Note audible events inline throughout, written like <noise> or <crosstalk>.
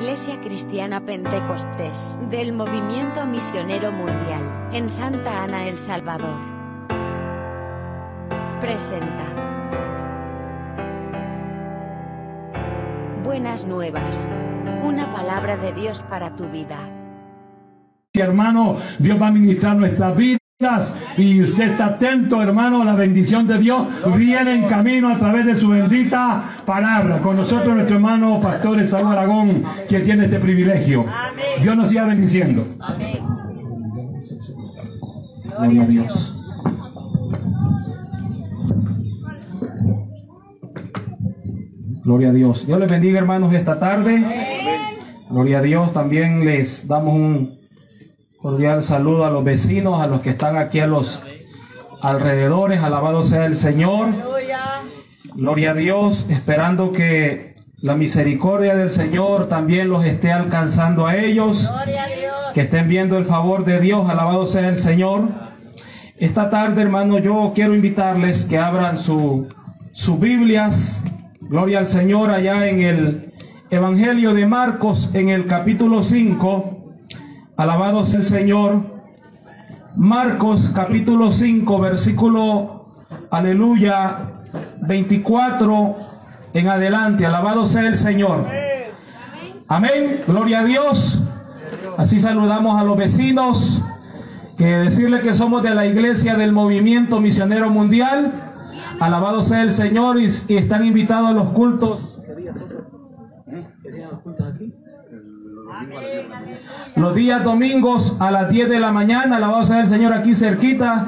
Iglesia Cristiana Pentecostés del Movimiento Misionero Mundial en Santa Ana, El Salvador. Presenta. Buenas nuevas. Una palabra de Dios para tu vida. Hermano, Dios va a ministrar nuestras vidas y usted está atento, hermano, la bendición de Dios viene en camino a través de su bendita palabra. Con nosotros nuestro hermano Pastor Esaú Aragón, quien tiene este privilegio. Dios nos siga bendiciendo. Gloria a Dios. Gloria a Dios. Dios les bendiga, hermanos, esta tarde. Gloria a Dios. También les damos un cordial saludo a los vecinos, a los que están aquí a los alrededores. Alabado sea el Señor. Gloria a Dios, esperando que la misericordia del Señor también los esté alcanzando a ellos. Que estén viendo el favor de Dios. Alabado sea el Señor. Esta tarde, hermano, yo quiero invitarles que abran su, sus Biblias. Gloria al Señor allá en el Evangelio de Marcos, en el capítulo 5. Alabado sea el Señor. Marcos capítulo 5, versículo, aleluya, 24 en adelante. Alabado sea el Señor. Amén. Gloria a Dios. Así saludamos a los vecinos. Que decirle que somos de la iglesia del movimiento misionero mundial. Alabado sea el Señor y, están invitados a los cultos. Los días domingos a las 10 de la mañana, alabado sea el Señor aquí cerquita,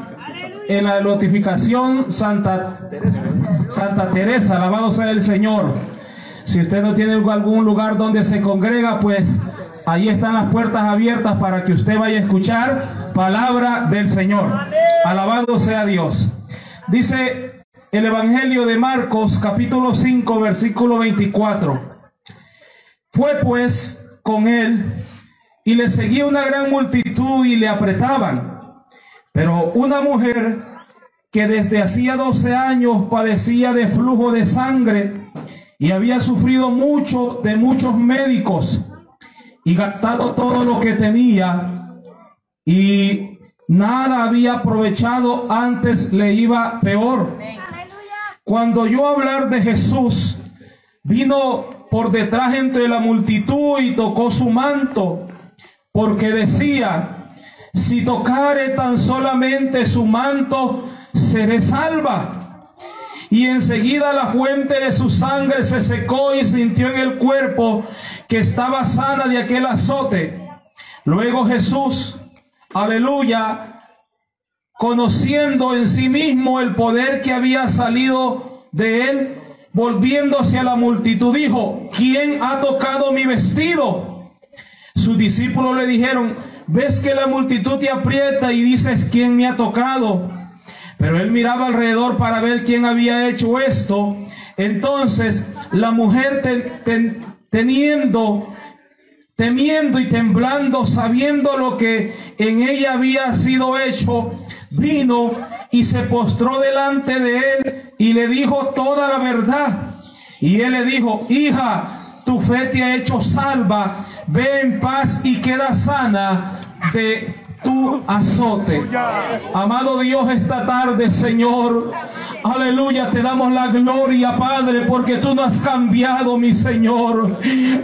en la notificación Santa Santa Teresa, alabado sea el Señor. Si usted no tiene algún lugar donde se congrega, pues ahí están las puertas abiertas para que usted vaya a escuchar palabra del Señor. Alabado sea Dios. Dice el Evangelio de Marcos, capítulo 5, versículo 24. Fue pues con él y le seguía una gran multitud y le apretaban. Pero una mujer que desde hacía 12 años padecía de flujo de sangre y había sufrido mucho de muchos médicos y gastado todo lo que tenía y nada había aprovechado, antes le iba peor. Cuando yo hablar de Jesús, vino por detrás entre la multitud y tocó su manto, porque decía, si tocare tan solamente su manto, seré salva. Y enseguida la fuente de su sangre se secó y sintió en el cuerpo que estaba sana de aquel azote. Luego Jesús, aleluya, conociendo en sí mismo el poder que había salido de él, volviéndose a la multitud, dijo, ¿quién ha tocado mi vestido? Sus discípulos le dijeron, ves que la multitud te aprieta y dices, ¿quién me ha tocado? Pero él miraba alrededor para ver quién había hecho esto. Entonces la mujer ten, ten, teniendo, temiendo y temblando, sabiendo lo que en ella había sido hecho, vino y se postró delante de él y le dijo toda la verdad. Y él le dijo, hija, tu fe te ha hecho salva, ve en paz y queda sana de tu azote. Amado Dios, esta tarde, Señor, aleluya, te damos la gloria, Padre, porque tú no has cambiado, mi Señor.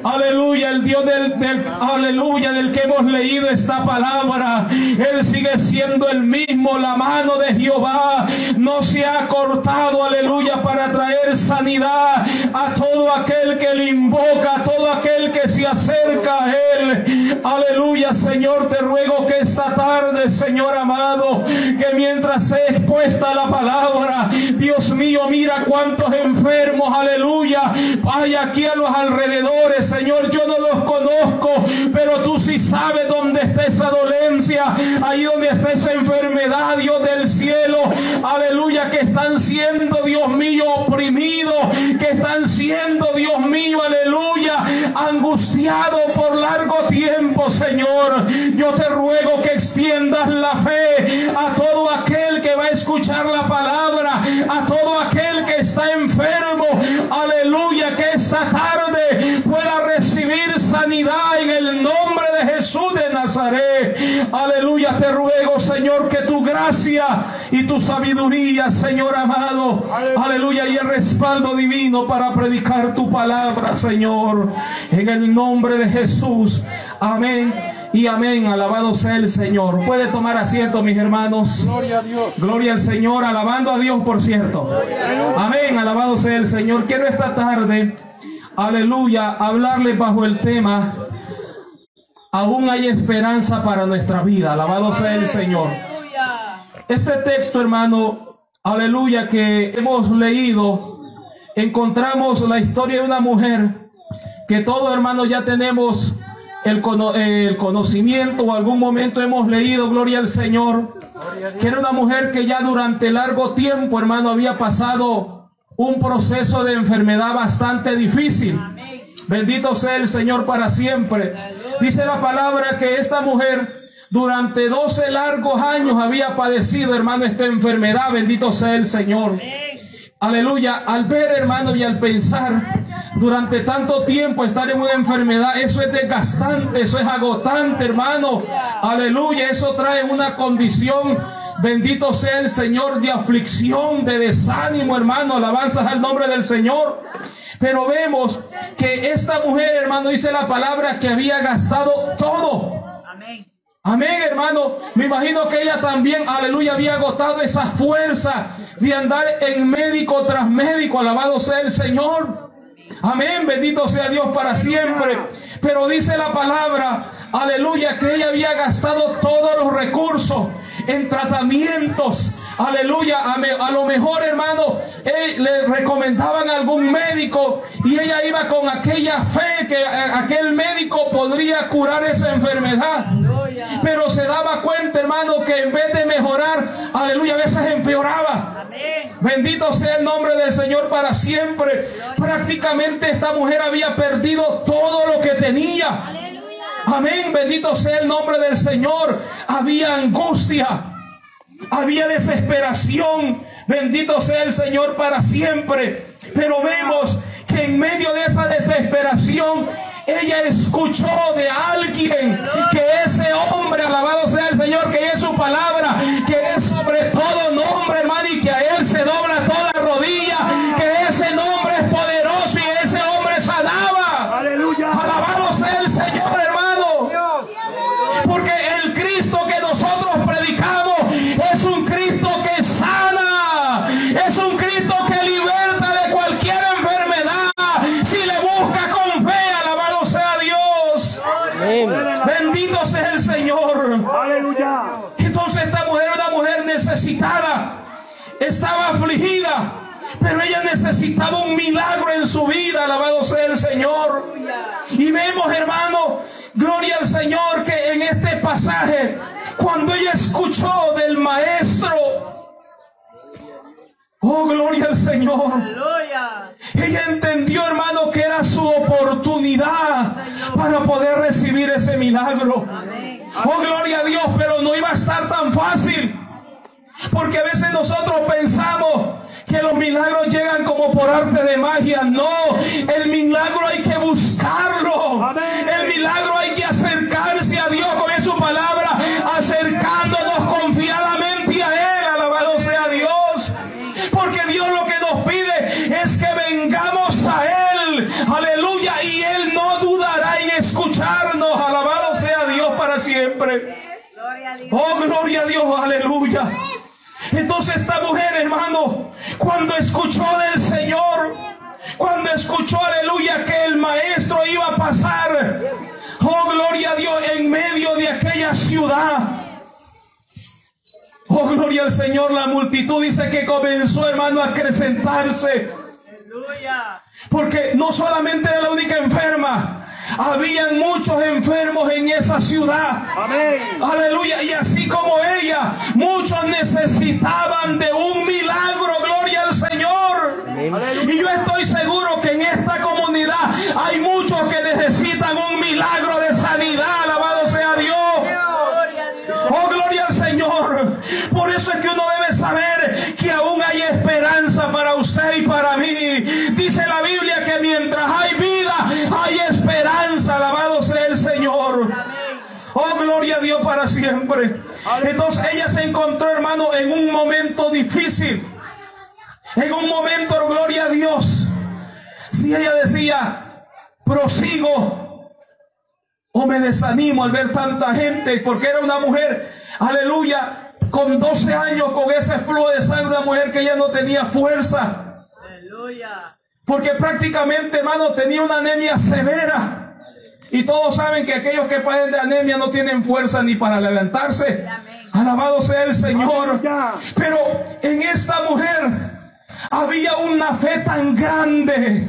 Aleluya, el Dios del, aleluya, del que hemos leído esta palabra, Él sigue siendo el mismo, la mano de Jehová no se ha cortado, aleluya, para traer sanidad a todo aquel que le invoca, a todo aquel que se acerca a Él. Aleluya, Señor, te ruego que esta tarde, Señor amado, que mientras se expuesta la palabra, Dios mío, mira cuántos enfermos, aleluya, hay aquí a los alrededores, Señor, yo no los conozco, pero tú sí sabes dónde está esa dolencia, ahí donde está esa enfermedad, Dios del cielo, aleluya, que están siendo, Dios mío, oprimidos, que están siendo, Señor, yo te ruego que extiendas la fe a todo aquel que va a escuchar la palabra, a todo aquel que está enfermo. Aleluya, que esta tarde pueda recibir sanidad en el nombre de Jesús de Nazaret. Aleluya, te ruego, Señor, que tu gracia y tu sabiduría, Señor amado. Aleluya, y el respaldo divino para predicar tu palabra, Señor. En el nombre de Jesús. Amén y amén. Alabado sea el Señor. Puede tomar asiento, mis hermanos. Gloria a Dios. Gloria al Señor, alabando a Dios, por cierto. Amén, alabado sea el Señor. Quiero esta tarde, aleluya, hablarle bajo el tema, aún hay esperanza para nuestra vida. Alabado sea el Señor. Este texto, hermano, aleluya, que hemos leído, encontramos la historia de una mujer que todo hermano ya tenemos el, cono- el conocimiento o algún momento hemos leído, gloria al Señor, que era una mujer que ya durante largo tiempo, hermano, había pasado un proceso de enfermedad bastante difícil. Bendito sea el Señor para siempre. Dice la palabra que esta mujer durante 12 largos años había padecido, hermano, esta enfermedad. Bendito sea el Señor. Aleluya. Al ver, hermano, y al pensar durante tanto tiempo estar en una enfermedad, eso es desgastante, eso es agotante, hermano. Aleluya. Eso trae una condición. Bendito sea el Señor de aflicción, de desánimo, hermano. Alabanzas al nombre del Señor. Pero vemos que esta mujer, hermano, dice la palabra que había gastado todo. Amén, hermano. Me imagino que ella también, aleluya, había agotado esa fuerza de andar en médico tras médico. Alabado sea el Señor. Amén, bendito sea Dios para siempre. Pero dice la palabra, aleluya, que ella había gastado todos los recursos en tratamientos. Aleluya, a, lo mejor hermano, eh, le recomendaban a algún médico y ella iba con aquella fe que eh, aquel médico podría curar esa enfermedad. Pero se daba cuenta, hermano, que en vez de mejorar, aleluya, a veces empeoraba. Bendito sea el nombre del Señor para siempre. Prácticamente esta mujer había perdido todo lo que tenía. Amén, bendito sea el nombre del Señor. Había angustia, había desesperación. Bendito sea el Señor para siempre. Pero vemos que en medio de esa desesperación, ella escuchó de alguien que ese hombre, alabado sea el Señor, que es su palabra, que es sobre todo nombre, hermano, y que a él se dobla toda rodilla, que ese nombre es poderoso estaba afligida, pero ella necesitaba un milagro en su vida, alabado sea el Señor. Y vemos, hermano, gloria al Señor, que en este pasaje, cuando ella escuchó del maestro, oh, gloria al Señor. Ella entendió, hermano, que era su oportunidad para poder recibir ese milagro. Oh, gloria a Dios, pero no iba a estar tan fácil. Porque a veces nosotros pensamos que los milagros llegan como por arte de magia. No, el milagro hay que buscarlo. Amén. El milagro hay que acercarse a Dios con su palabra, acercándonos confiadamente a Él. Alabado sea Dios. Porque Dios lo que nos pide es que vengamos a Él. Aleluya. Y Él no dudará en escucharnos. Alabado sea Dios para siempre. Oh, gloria a Dios, aleluya. Entonces esta mujer, hermano, cuando escuchó del Señor, cuando escuchó, aleluya, que el maestro iba a pasar, oh, gloria a Dios, en medio de aquella ciudad. Oh, gloria al Señor, la multitud dice que comenzó, hermano, a acrecentarse. Porque no solamente era la única enferma, habían muchos enfermos en esa ciudad. Amén. Aleluya. Y así como ella, muchos necesitaban de un milagro. Gloria al Señor. Y yo estoy seguro que en esta comunidad hay muchos que necesitan un milagro de sanidad. Alabado sea Dios. Oh, gloria al Señor. Por eso es que uno debe saber que aún hay esperanza para usted y para mí. Dice la Biblia que mientras hay vida, hay esperanza. Alabado sea el Señor. Oh, gloria a Dios para siempre. Entonces ella se encontró, hermano, en un momento difícil. En un momento, gloria a Dios. Si ella decía, prosigo o me desanimo al ver tanta gente, porque era una mujer, aleluya, con 12 años, con ese flujo de sangre, una mujer que ya no tenía fuerza. Aleluya. Porque prácticamente, hermano, tenía una anemia severa. Y todos saben que aquellos que padecen de anemia no tienen fuerza ni para levantarse. Alabado sea el Señor. Pero en había una fe tan grande.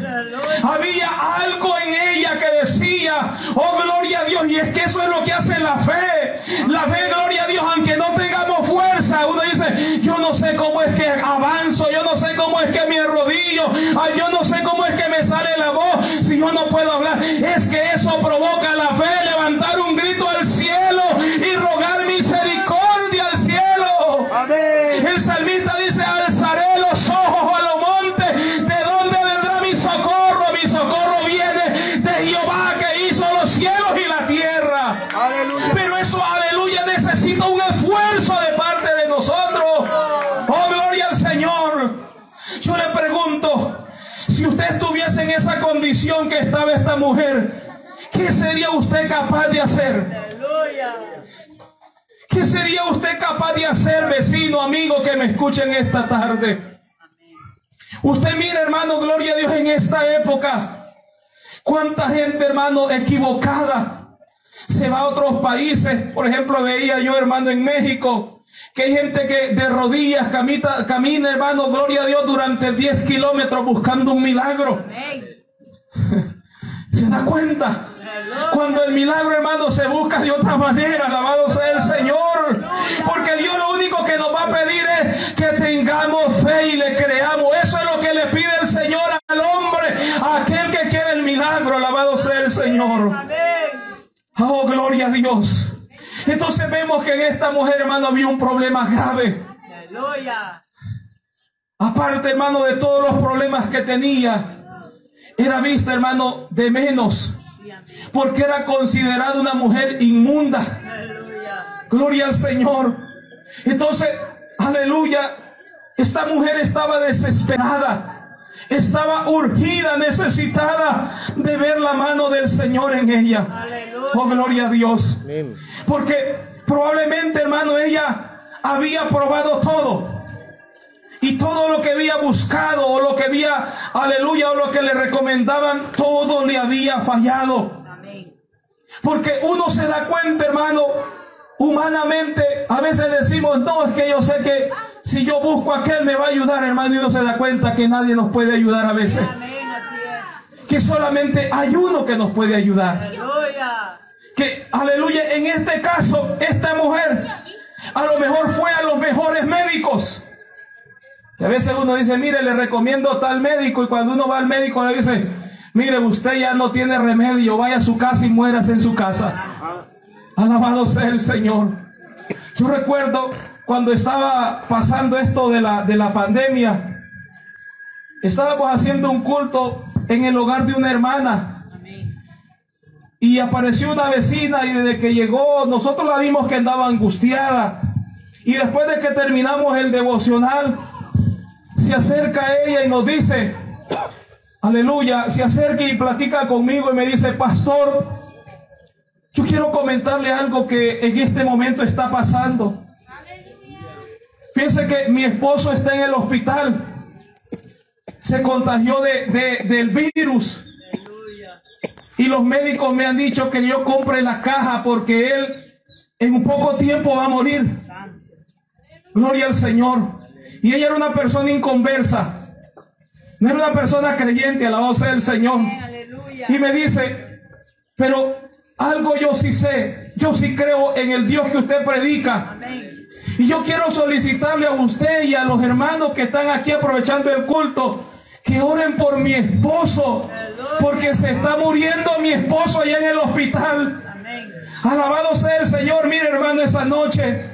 Había algo en ella que decía, oh gloria a Dios. Y es que eso es lo que hace la fe. La fe, gloria a Dios, aunque no tengamos fuerza. Uno dice, yo no sé cómo es que avanzo, yo no sé cómo es que me arrodillo, yo no sé cómo es que me sale la voz si yo no puedo hablar. Es que eso provoca la fe, levantar un mujer, ¿qué sería usted capaz de hacer? ¿Qué sería usted capaz de hacer, vecino, amigo, que me escuchen esta tarde? Usted mira, hermano, gloria a Dios en esta época. Cuánta gente, hermano, equivocada se va a otros países. Por ejemplo, veía yo, hermano, en México, que hay gente que de rodillas camita, camina, hermano, gloria a Dios, durante 10 kilómetros buscando un milagro. <laughs> ¿Se da cuenta? Cuando el milagro, hermano, se busca de otra manera, alabado sea el Señor. Porque Dios lo único que nos va a pedir es que tengamos fe y le creamos. Eso es lo que le pide el Señor al hombre, a aquel que quiere el milagro, alabado sea el Señor. Oh, gloria a Dios. Entonces vemos que en esta mujer, hermano, había un problema grave. Aparte, hermano, de todos los problemas que tenía, era vista, hermano, de menos. Porque era considerada una mujer inmunda. Gloria al Señor. Entonces, aleluya, esta mujer estaba desesperada. Estaba urgida, necesitada de ver la mano del Señor en ella. Oh, gloria a Dios. Porque probablemente, hermano, ella había probado todo. Y todo lo que había buscado o lo que había, aleluya, o lo que le recomendaban, todo le había fallado. Porque uno se da cuenta, hermano, humanamente, a veces decimos, no, es que yo sé que si yo busco a aquel me va a ayudar, hermano, y uno se da cuenta que nadie nos puede ayudar a veces. Que solamente hay uno que nos puede ayudar que, aleluya, en este caso, esta mujer a lo mejor fue a los mejores médicos. A veces uno dice, mire, le recomiendo tal médico y cuando uno va al médico le dice, mire, usted ya no tiene remedio, vaya a su casa y mueras en su casa. Alabado sea el Señor. Yo recuerdo cuando estaba pasando esto de la, de la pandemia, estábamos haciendo un culto en el hogar de una hermana y apareció una vecina y desde que llegó nosotros la vimos que andaba angustiada. Y después de que terminamos el devocional, se acerca a ella y nos dice, aleluya, se acerca y platica conmigo y me dice, pastor, yo quiero comentarle algo que en este momento está pasando. Piense que mi esposo está en el hospital. Se contagió de, del virus. Y los médicos me han dicho que yo compre la caja porque él en un poco tiempo va a morir. Gloria al Señor. Y ella era una persona inconversa. No era una persona creyente, alabado sea el Señor. Y me dice, pero algo yo sí sé. Yo sí creo en el Dios que usted predica. Y yo quiero solicitarle a usted y a los hermanos que están aquí aprovechando el culto que oren por mi esposo, porque se está muriendo mi esposo allá en el hospital. Alabado sea el Señor, mire hermano, esa noche,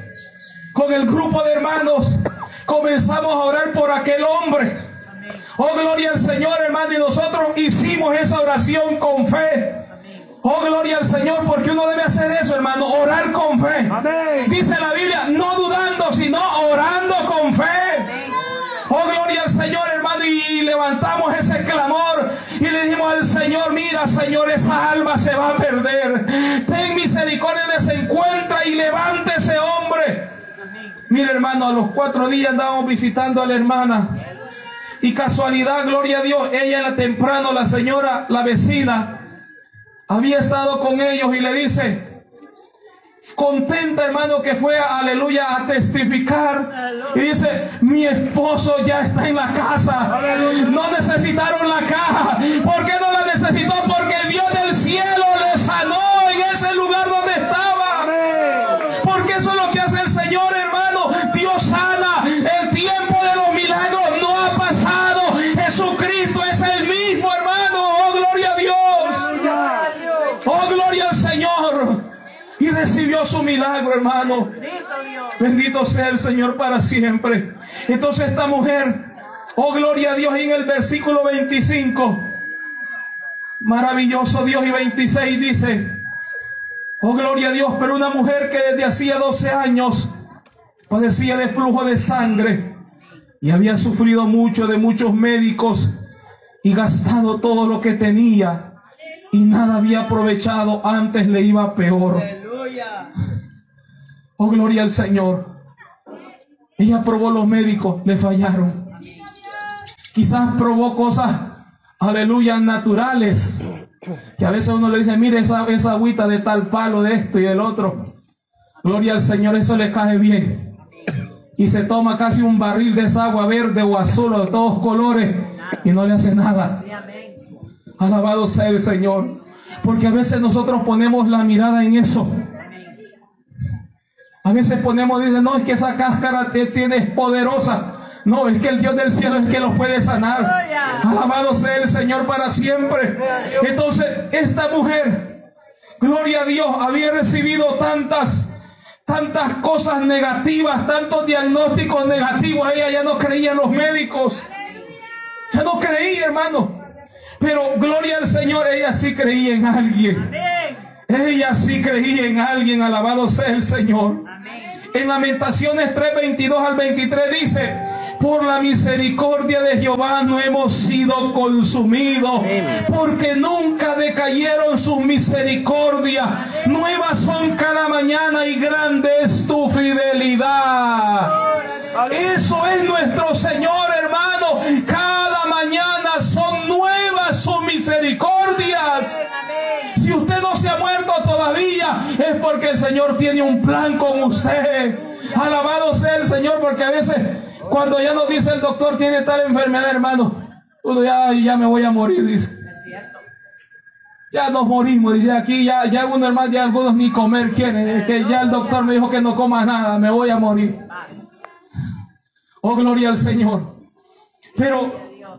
con el grupo de hermanos, comenzamos a orar por aquel hombre. Oh, gloria al Señor, hermano, y nosotros hicimos esa oración con fe. Oh, gloria al Señor, porque uno debe hacer eso, hermano, orar con fe. Dice la Biblia, no dudando, sino orando con fe. Oh, gloria al Señor, hermano, y levantamos ese clamor y le dijimos al Señor, mira, Señor, esa alma se va a perder. Ten misericordia de ese encuentra y levante ese hombre. Mira, hermano, a los cuatro días andábamos visitando a la hermana. Y casualidad, gloria a Dios, ella era temprano, la señora, la vecina, había estado con ellos y le dice, contenta hermano que fue aleluya a testificar y dice mi esposo ya está en la casa. No necesitaron la caja. ¿por qué no la necesitó? porque el Dios del cielo le sanó en ese lugar donde estaba su milagro, hermano. Bendito sea el Señor para siempre. Entonces esta mujer, oh gloria a Dios, en el versículo 25, maravilloso Dios y 26 dice, oh gloria a Dios, pero una mujer que desde hacía 12 años padecía de flujo de sangre y había sufrido mucho de muchos médicos y gastado todo lo que tenía y nada había aprovechado, antes le iba peor. Oh, gloria al Señor. Ella probó los médicos, le fallaron. Quizás probó cosas, aleluya, naturales. Que a veces uno le dice, mire esa, esa agüita de tal palo, de esto y del otro. Gloria al Señor, eso le cae bien. Y se toma casi un barril de esa agua verde o azul o de todos colores y no le hace nada. Alabado sea el Señor. Porque a veces nosotros ponemos la mirada en eso. A veces ponemos, dice, no, es que esa cáscara que tiene es poderosa. No, es que el Dios del cielo es que los puede sanar. Alabado sea el Señor para siempre. Entonces, esta mujer, gloria a Dios, había recibido tantas, tantas cosas negativas, tantos diagnósticos negativos. Ella ya no creía en los médicos. Ya no creía, hermano. Pero gloria al Señor, ella sí creía en alguien. Ella sí creía en alguien, alabado sea el Señor. En Lamentaciones 3, 22 al 23 dice, por la misericordia de Jehová no hemos sido consumidos, porque nunca decayeron sus misericordias. Nuevas son cada mañana y grande es tu fidelidad. Porque el Señor tiene un plan con usted. Alabado sea el Señor, porque a veces cuando ya nos dice el doctor tiene tal enfermedad, hermano, uno ya, ya me voy a morir, dice. Ya nos morimos, dice aquí, ya, ya algunos hermanos, ya algunos ni comer quieren, que ya el doctor me dijo que no coma nada, me voy a morir. Oh, gloria al Señor. Pero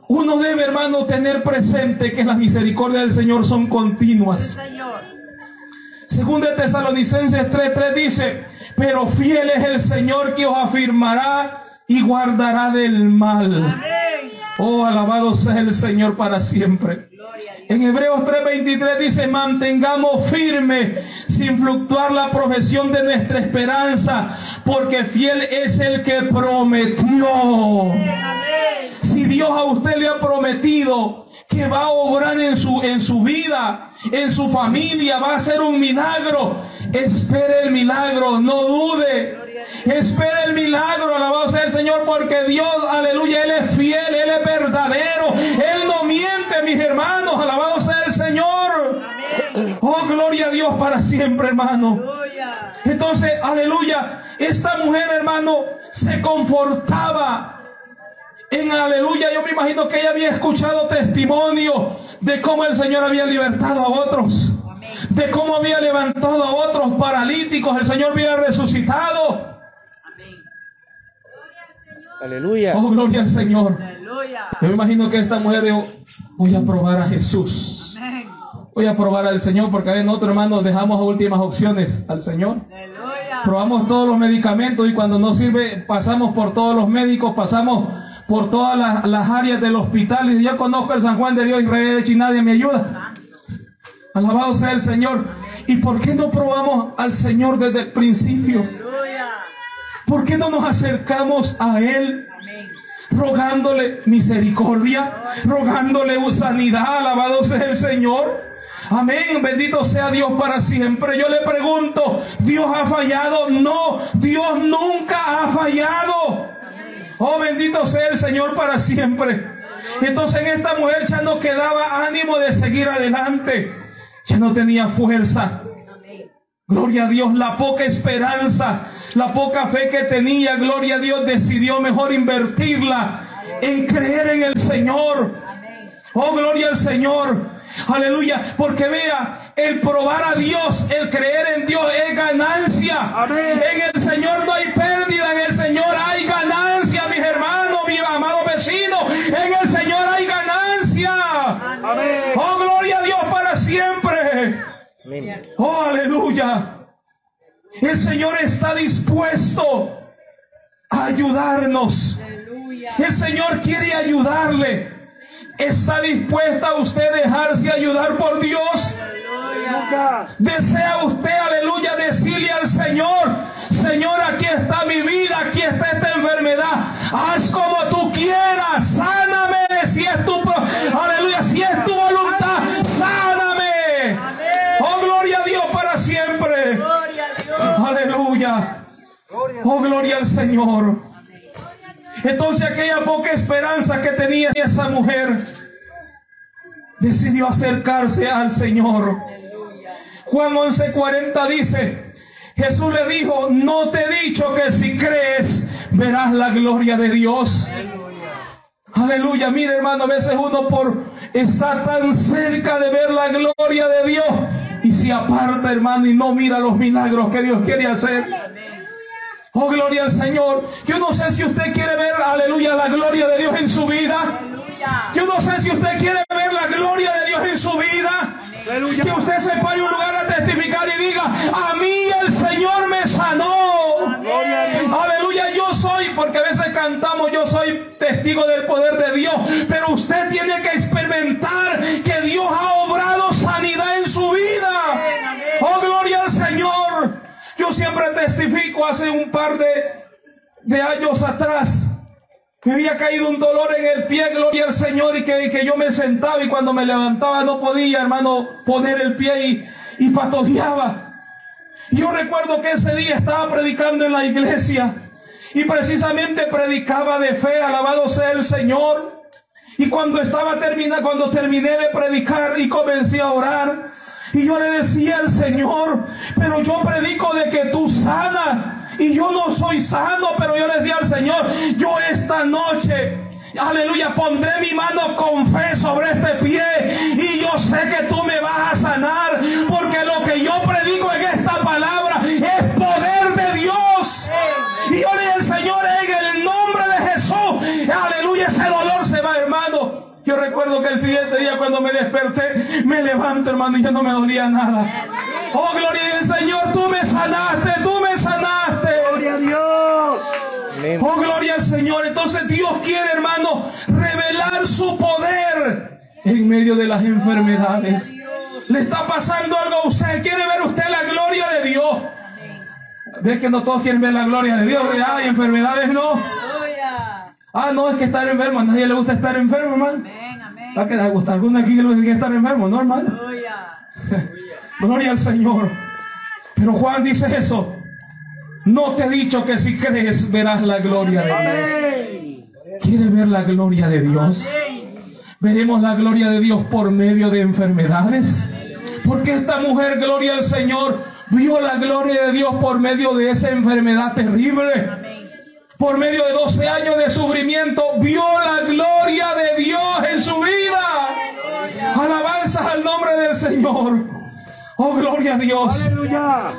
uno debe, hermano, tener presente que las misericordias del Señor son continuas. Según de Tesalonicenses 3:3 dice, pero fiel es el Señor que os afirmará y guardará del mal. Oh, alabado sea el Señor para siempre. En Hebreos 3:23 dice, mantengamos firme sin fluctuar la profesión de nuestra esperanza, porque fiel es el que prometió. Si Dios a usted le ha prometido que va a obrar en su, en su vida, en su familia, va a hacer un milagro, espere el milagro, no dude. Espera el milagro, alabado sea el Señor, porque Dios, aleluya, Él es fiel, Él es verdadero, Él no miente, mis hermanos, alabado sea el Señor. Oh, gloria a Dios para siempre, hermano. Entonces, aleluya, esta mujer, hermano, se confortaba en aleluya. Yo me imagino que ella había escuchado testimonio de cómo el Señor había libertado a otros, de cómo había levantado a otros paralíticos, el Señor había resucitado. Aleluya. Oh, gloria al Señor. Yo me imagino que esta mujer dijo, voy a probar a Jesús. Voy a probar al Señor porque a veces nosotros hermanos dejamos últimas opciones al Señor. Probamos todos los medicamentos y cuando no sirve pasamos por todos los médicos, pasamos por todas las, áreas del hospital y yo conozco el San Juan de Dios y y nadie me ayuda. Alabado sea el Señor. ¿Y por qué no probamos al Señor desde el principio? ¿Por qué no nos acercamos a Él? Rogándole misericordia, rogándole sanidad, alabado sea el Señor. Amén, bendito sea Dios para siempre. Yo le pregunto, ¿Dios ha fallado? No, Dios nunca ha fallado. Oh, bendito sea el Señor para siempre. Entonces en esta mujer ya no quedaba ánimo de seguir adelante. Ya no tenía fuerza. Gloria a Dios, la poca esperanza, la poca fe que tenía, gloria a Dios, decidió mejor invertirla en creer en el Señor. Oh, gloria al Señor. Aleluya. Porque vea, el probar a Dios, el creer en Dios es ganancia. En el Señor no hay pérdida, en el Señor hay ganancia, amado vecino. En el Señor hay ganancia. Oh, gloria a Dios para siempre. Oh, aleluya. El Señor está dispuesto a ayudarnos. El Señor quiere ayudarle. ¿Está dispuesta usted a dejarse ayudar por Dios? ¿Desea usted, aleluya, decirle al Señor, Señor, aquí está mi vida, aquí está esta enfermedad. Haz como tú quieras, sáname si es tu, aleluya, si es tu voluntad, sáname. Oh, gloria a Dios para siempre. Aleluya. Oh, gloria al Señor. Entonces aquella poca esperanza que tenía esa mujer decidió acercarse al Señor. Juan 11:40 dice, Jesús le dijo, no te he dicho que si crees verás la gloria de Dios. Aleluya, mire hermano, a veces uno por estar tan cerca de ver la gloria de Dios y se aparta hermano y no mira los milagros que Dios quiere hacer. Oh, gloria al Señor. Yo no sé si usted quiere ver, aleluya, la gloria de Dios en su vida. Yo no sé si usted quiere ver la gloria de Dios en su vida. Que usted se pare un lugar a testificar y diga, a mí el Señor me sanó. Aleluya, yo soy, porque a veces cantamos, yo soy testigo del poder de Dios. Pero usted tiene que experimentar que Dios ha obrado sanidad en su vida. Oh, gloria al Señor. Yo siempre testifico hace un par de, años atrás. Me había caído un dolor en el pie, gloria al Señor, y que, que yo me sentaba y cuando me levantaba no podía, hermano, poner el pie y, y. Yo recuerdo que ese día estaba predicando en la iglesia y precisamente predicaba de fe, alabado sea el Señor. Y cuando estaba terminando, cuando terminé de predicar y comencé a orar, y yo le decía al Señor, pero yo predico de que tú sanas. Y yo no soy sano, pero yo le decía al Señor, yo esta noche Aleluya, pondré mi mano con fe sobre este pie y yo sé que tú me vas a sanar porque lo que yo predico en esta palabra es poder de Dios. Y yo le dije al Señor en el nombre de Jesús, aleluya, ese dolor se va, hermano. Yo recuerdo que el siguiente día cuando me desperté, me levanto, hermano, y ya no me dolía nada. Oh, gloria al Señor, tú me sanaste, tú me sanaste. Gloria a Dios. Oh, gloria al Señor. Entonces Dios quiere, hermano, revelar su poder en medio de las enfermedades. Le está pasando algo a usted. ¿Quiere ver usted la gloria de Dios? ¿Ves que no todos quieren ver la gloria de Dios? Hay enfermedades no. Ah, no, es que estar enfermo. A nadie le gusta estar enfermo, hermano. Amén, amén. ¿Va a gusta alguno aquí que le gusta estar enfermo? No, hermano. Gloria al Señor. Pero Juan dice eso. No te he dicho que si crees verás la gloria de Dios. ¿Quieres ver la gloria de Dios? Veremos la gloria de Dios por medio de enfermedades. Porque esta mujer, gloria al Señor, vio la gloria de Dios por medio de esa enfermedad terrible por medio de 12 años de sufrimiento, vio la gloria de Dios en su vida. Alabanzas al nombre del Señor. Oh, gloria a Dios. Aleluya.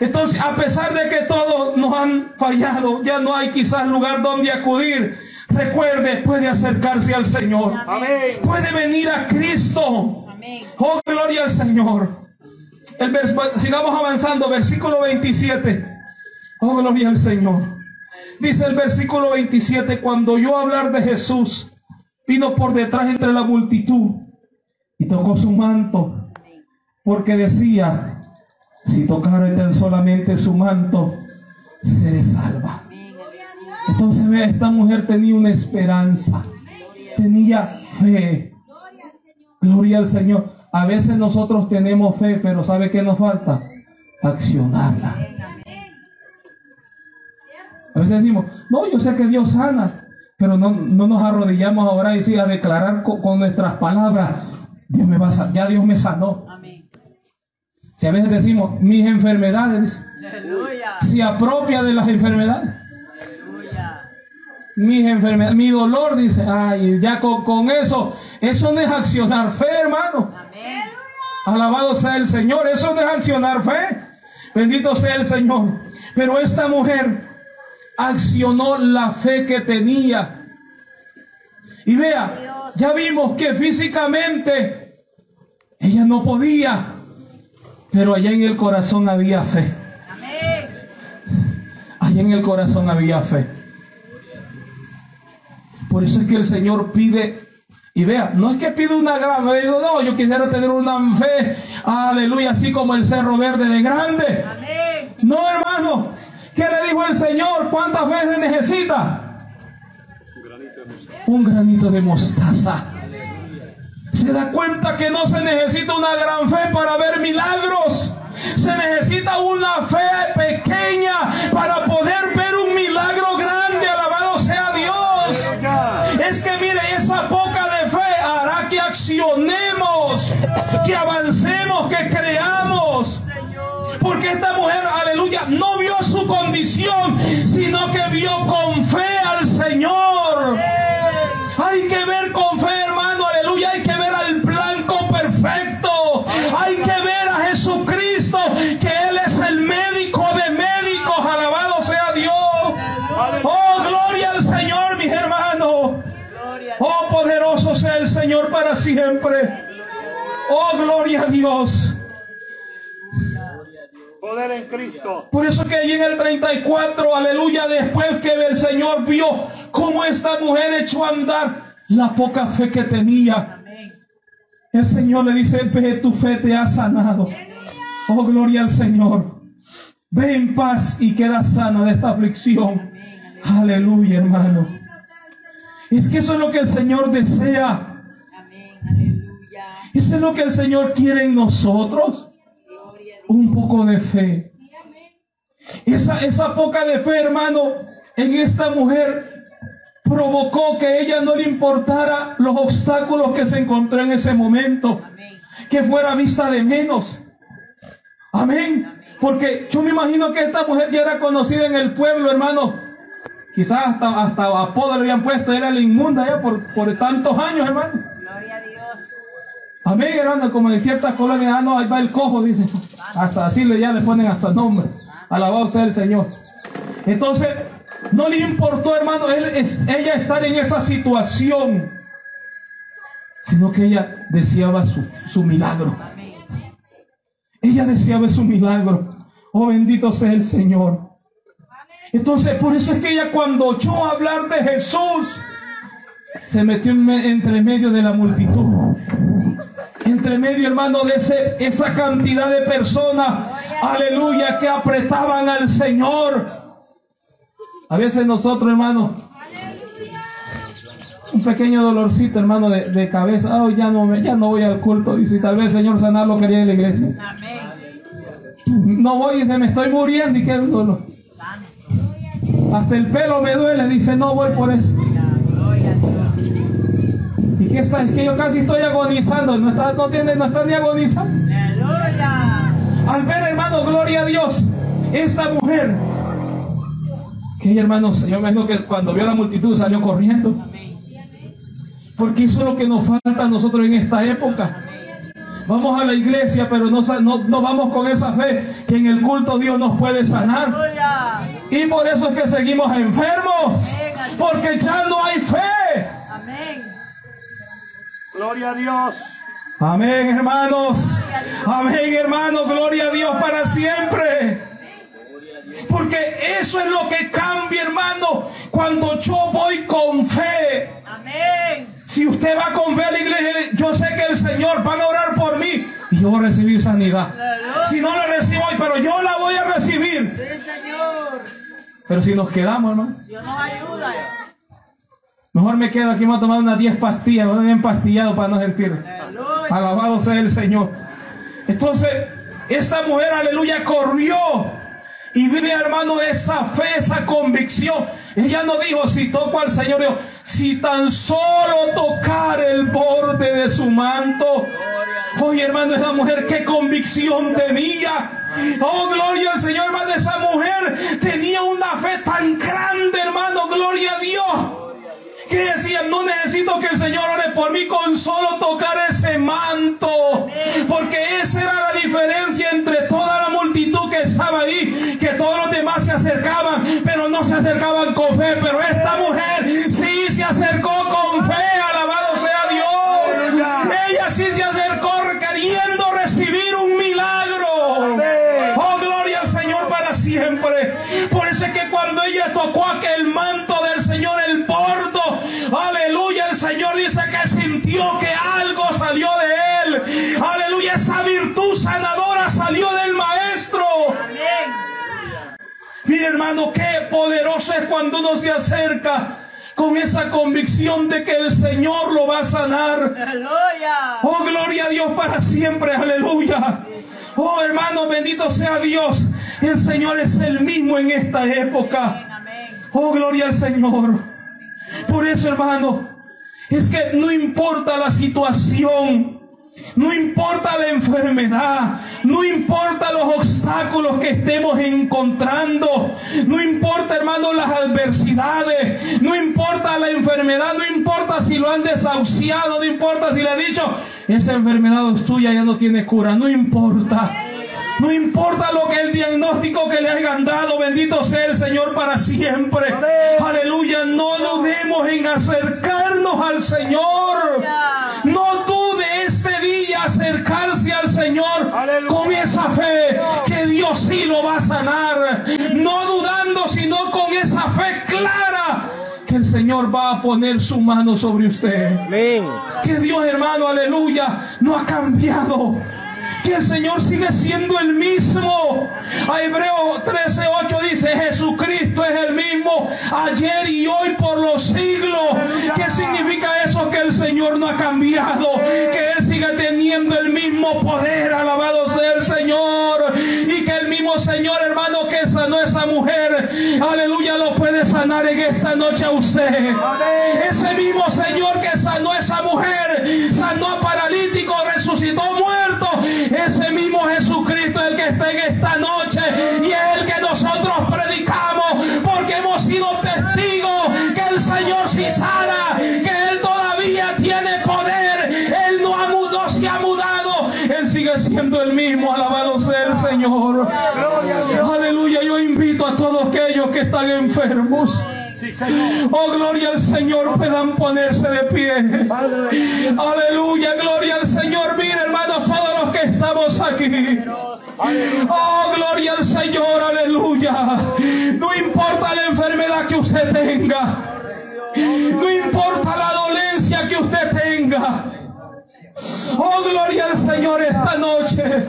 Entonces, a pesar de que todos nos han fallado, ya no hay quizás lugar donde acudir. Recuerde, puede acercarse al Señor. Puede venir a Cristo. Oh, gloria al Señor. El sigamos avanzando, versículo 27. Oh, gloria al Señor. Dice el versículo 27, cuando oyó hablar de porque decía, si tocare tan solamente su manto, seré salva. Entonces vea, esta mujer tenía una esperanza, tenía fe. Gloria al Señor. A veces nosotros tenemos fe, pero ¿sabe qué nos falta? Accionarla. Veces decimos, no, yo sé que Dios sana, pero no, nos arrodillamos ahora y sí, a declarar con, nuestras palabras, Dios me va a, ya Dios me sanó. Si a veces decimos, mis enfermedades, se apropia de las enfermedades. Mis enfermedades, mi dolor, dice, ay, ya con, eso, eso no es accionar fe, hermano. Alabado sea el Señor, eso no es accionar fe. Bendito sea el Señor. Pero esta mujer accionó la fe que tenía. Y vea, ya vimos que físicamente ella no podía, pero allá en el corazón había fe. Allá en el corazón había fe. Por eso es que el Señor pide, y vea, no es que pide una gran fe, no, yo quisiera tener una fe, aleluya, así como el cerro verde de grande. No, hermano, ¿Qué le dijo el Señor? ¿Cuántas veces necesita? Un granito de mostaza. Se da cuenta que no se necesita una gran fe para ver milagros. Se necesita una fe pequeña para poder ver un milagro grande. Alabado sea Dios. Es que mire, esa poca de fe hará que accionemos, que avancemos, que creamos. Porque esta mujer, aleluya, no vio su condición, sino que vio con fe al Señor. Hay que ver con fe, hermano, aleluya. Hay que ver al blanco perfecto. Hay que ver a Jesucristo, que Él es el médico de médicos. Alabado sea Dios. Oh, gloria al Señor, mis hermanos. Oh, poderoso sea el Señor para siempre. Oh, gloria a Dios poder en Cristo. Por eso que allí en el 34, aleluya, después que el Señor vio cómo esta mujer echó a andar la poca fe que tenía. El Señor le dice, ve, tu fe te ha sanado. Oh, gloria al Señor. Ve en paz y queda sana de esta aflicción. Aleluya, hermano. Es que eso es lo que el Señor desea. Eso es lo que el Señor quiere en nosotros un poco de fe. Esa, esa poca de fe, hermano, en esta mujer provocó que ella no le importara los obstáculos que se encontró en ese momento, que fuera vista de menos. Amén. Porque yo me imagino que esta mujer ya era conocida en el pueblo, hermano. Quizás hasta, hasta apodo le habían puesto, era la inmunda ya por, por tantos años, hermano. Amén, hermano, como en ciertas colonias, ah, no, ahí va el cojo, dicen. Hasta así ya le ponen hasta nombre. Alabado sea el Señor. Entonces, no le importó, hermano, él, ella estar en esa situación, sino que ella deseaba su milagro. Ella deseaba su milagro. Oh, bendito sea el Señor. Entonces, por eso es que ella cuando oyó hablar de Jesús, se metió entre medio de la multitud entre medio, hermano, de ese, esa cantidad de personas, aleluya, que apretaban al Señor. A veces nosotros, hermano, un pequeño dolorcito, hermano, de, cabeza. Oh, ya no, ya no voy al culto. Y si tal vez el Señor sanarlo quería en la iglesia. No voy, dice, me estoy muriendo y qué dolor. Hasta el pelo me duele, dice, no voy por eso es que yo casi estoy agonizando. No está, no tiene, no está ni agonizando. Al ver, hermano, gloria a Dios, esta mujer, que hermano, yo imagino que cuando vio la multitud salió corriendo. Porque eso es lo que nos falta a nosotros en esta época. Vamos a la iglesia, pero no, no, no, vamos con esa fe que en el culto Dios nos puede sanar. Y por eso es que seguimos enfermos. Porque ya no hay fe. Gloria a Dios. Amén, hermanos. Amén, hermanos. Gloria a Dios para siempre. Porque eso es lo que cambia, hermano, cuando yo voy con fe. Amén. Si usted va con fe a la iglesia, yo sé que el Señor va a orar por mí. Y yo voy a recibir sanidad. Si no la recibo hoy, pero yo la voy a recibir. Sí, Señor. Pero si nos quedamos, hermano. Dios nos ayuda. Mejor me quedo aquí, me voy a tomar unas 10 pastillas, voy a bien pastillado para no sentir. Alabado sea el Señor. Entonces, esta mujer, aleluya, corrió. Y viene, hermano, esa fe, esa convicción. Ella no dijo, si toco al Señor, dijo, si tan solo tocar el borde de su manto. Oye, hermano, esa mujer, qué convicción tenía. Oh, gloria al Señor, hermano, esa mujer tenía una fe tan grande, hermano, gloria a Dios que decía, no necesito que el Señor ore por mí con solo tocar ese manto. Porque esa era la diferencia entre toda la multitud que estaba ahí, que todos los demás se acercaban, pero no se acercaban con fe. Pero esta mujer sí se acercó con sintió que algo salió de él. Aleluya, esa virtud sanadora salió del maestro. Mire hermano, qué poderoso es cuando uno se acerca con esa convicción de que el Señor lo va a sanar. Aleluya. Oh, gloria a Dios para siempre, aleluya. Oh, hermano, bendito sea Dios. El Señor es el mismo en esta época. Oh, gloria al Señor. Por eso, hermano, es que no importa la situación, no importa la enfermedad, no importa los obstáculos que estemos encontrando, no importa, hermano, las adversidades, no importa la enfermedad, no importa si lo han desahuciado, no importa si le ha dicho, esa enfermedad es tuya, ya no tiene cura, no importa. No importa lo que el diagnóstico que le hayan dado, bendito sea el Señor para siempre. Aleluya, no dudemos en acercarnos al Señor. No dude este día acercarse al Señor con esa fe que Dios sí lo va a sanar. No dudando, sino con esa fe clara que el Señor va a poner su mano sobre usted. Que Dios, hermano, aleluya, no ha cambiado. Que el Señor sigue siendo el mismo. A Hebreo 13:8 dice: Jesucristo es el mismo ayer y hoy por los siglos. ¿Qué significa eso? Que el Señor no ha cambiado. Que Él sigue teniendo el mismo poder. Alabado sea el Señor. Y que el mismo Señor, hermano, que sanó a esa mujer, aleluya, lo puede sanar en esta noche a usted. Ese mismo Señor que sanó a esa mujer, sanó a paralítico, resucitó muerto. Ese mismo Jesucristo es el que está en esta noche y es el que nosotros predicamos porque hemos sido testigos que el Señor sí sana, que Él todavía tiene poder, Él no, ha mudado, no se ha mudado, Él sigue siendo el mismo, alabado sea el Señor. Aleluya, yo invito a todos aquellos que están enfermos. Oh, gloria al Señor, puedan ponerse de pie. Aleluya, gloria al Señor. Mire, hermanos, todos estamos aquí. Oh, gloria al Señor, aleluya. No importa la enfermedad que usted tenga. No importa la dolencia que usted tenga. Oh, gloria al Señor esta noche.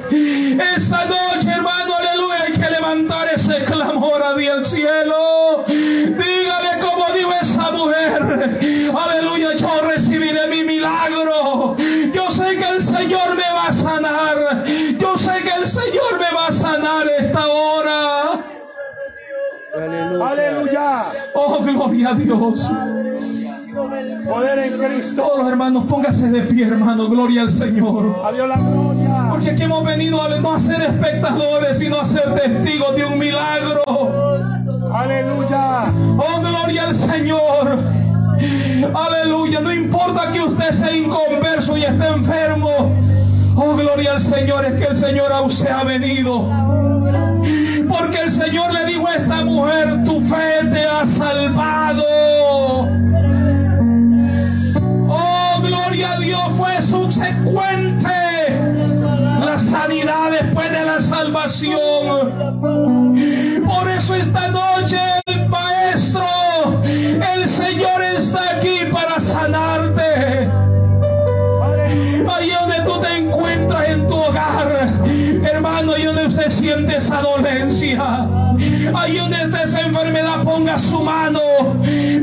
Esta noche, hermano, aleluya, hay que levantar ese clamor hacia el cielo. Dígale como dijo mujer. Aleluya, yo recibiré mi milagro. Yo sé que el Señor me va a sanar. Yo sé que el Señor me va a sanar esta hora. Aleluya. Oh, gloria a Dios. Poder en Cristo. Todos los hermanos, póngase de pie, hermano. Gloria al Señor. A Dios la gloria. Porque aquí hemos venido a no a ser espectadores, sino a ser testigos de un milagro. Aleluya. Oh, gloria al Señor. Aleluya. No importa que usted sea inconverso y esté enfermo. Oh, gloria al Señor. Es que el Señor a usted ha venido. Porque el Señor le dijo a esta mujer, tu fe te ha salvado. dio fue subsecuente. La sanidad después de la salvación. Por eso esta noche el Maestro, el Señor está aquí para sanarte. Ahí donde tú te encuentras en tu hogar, hermano, y donde usted siente esa dolencia. Ahí donde está esa enfermedad, ponga su mano.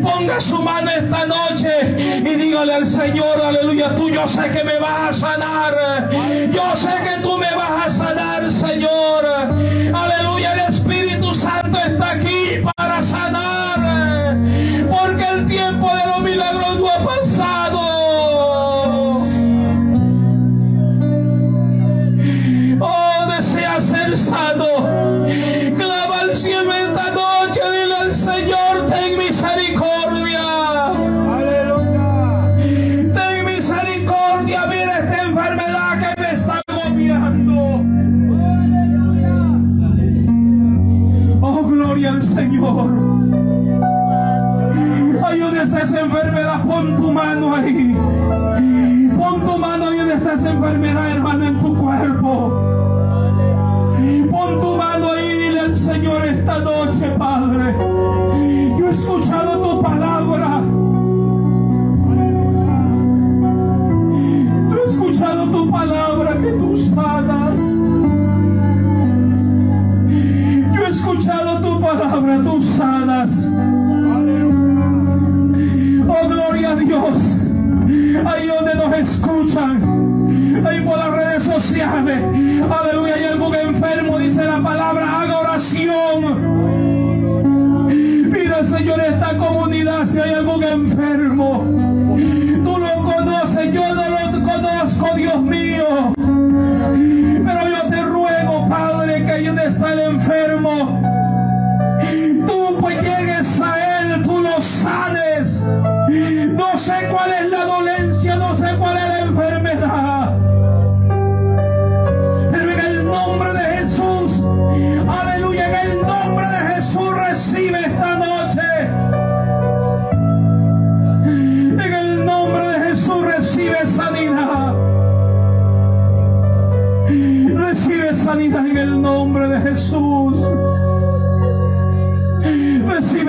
Ponga su mano esta noche y dígale al Señor, aleluya, tú yo sé que me vas a sanar. Yo sé que tú me vas a sanar, Señor. al enfermo,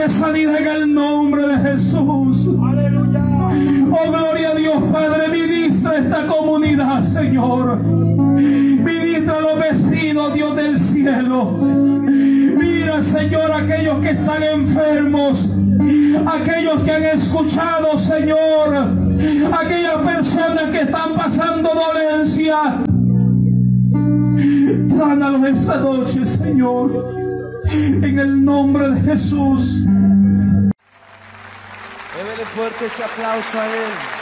recibe sanidad en el nombre de Jesús. Aleluya. Oh, gloria a Dios, Padre, ministra esta comunidad, Señor. Ministra los vecinos, Dios del cielo. Mira, Señor, aquellos que están enfermos. Aquellos que han escuchado, Señor. Aquellas personas que están pasando dolencia. Tránalos esta noche, Señor. En el nombre de Jesús fuerte ese aplauso a Él.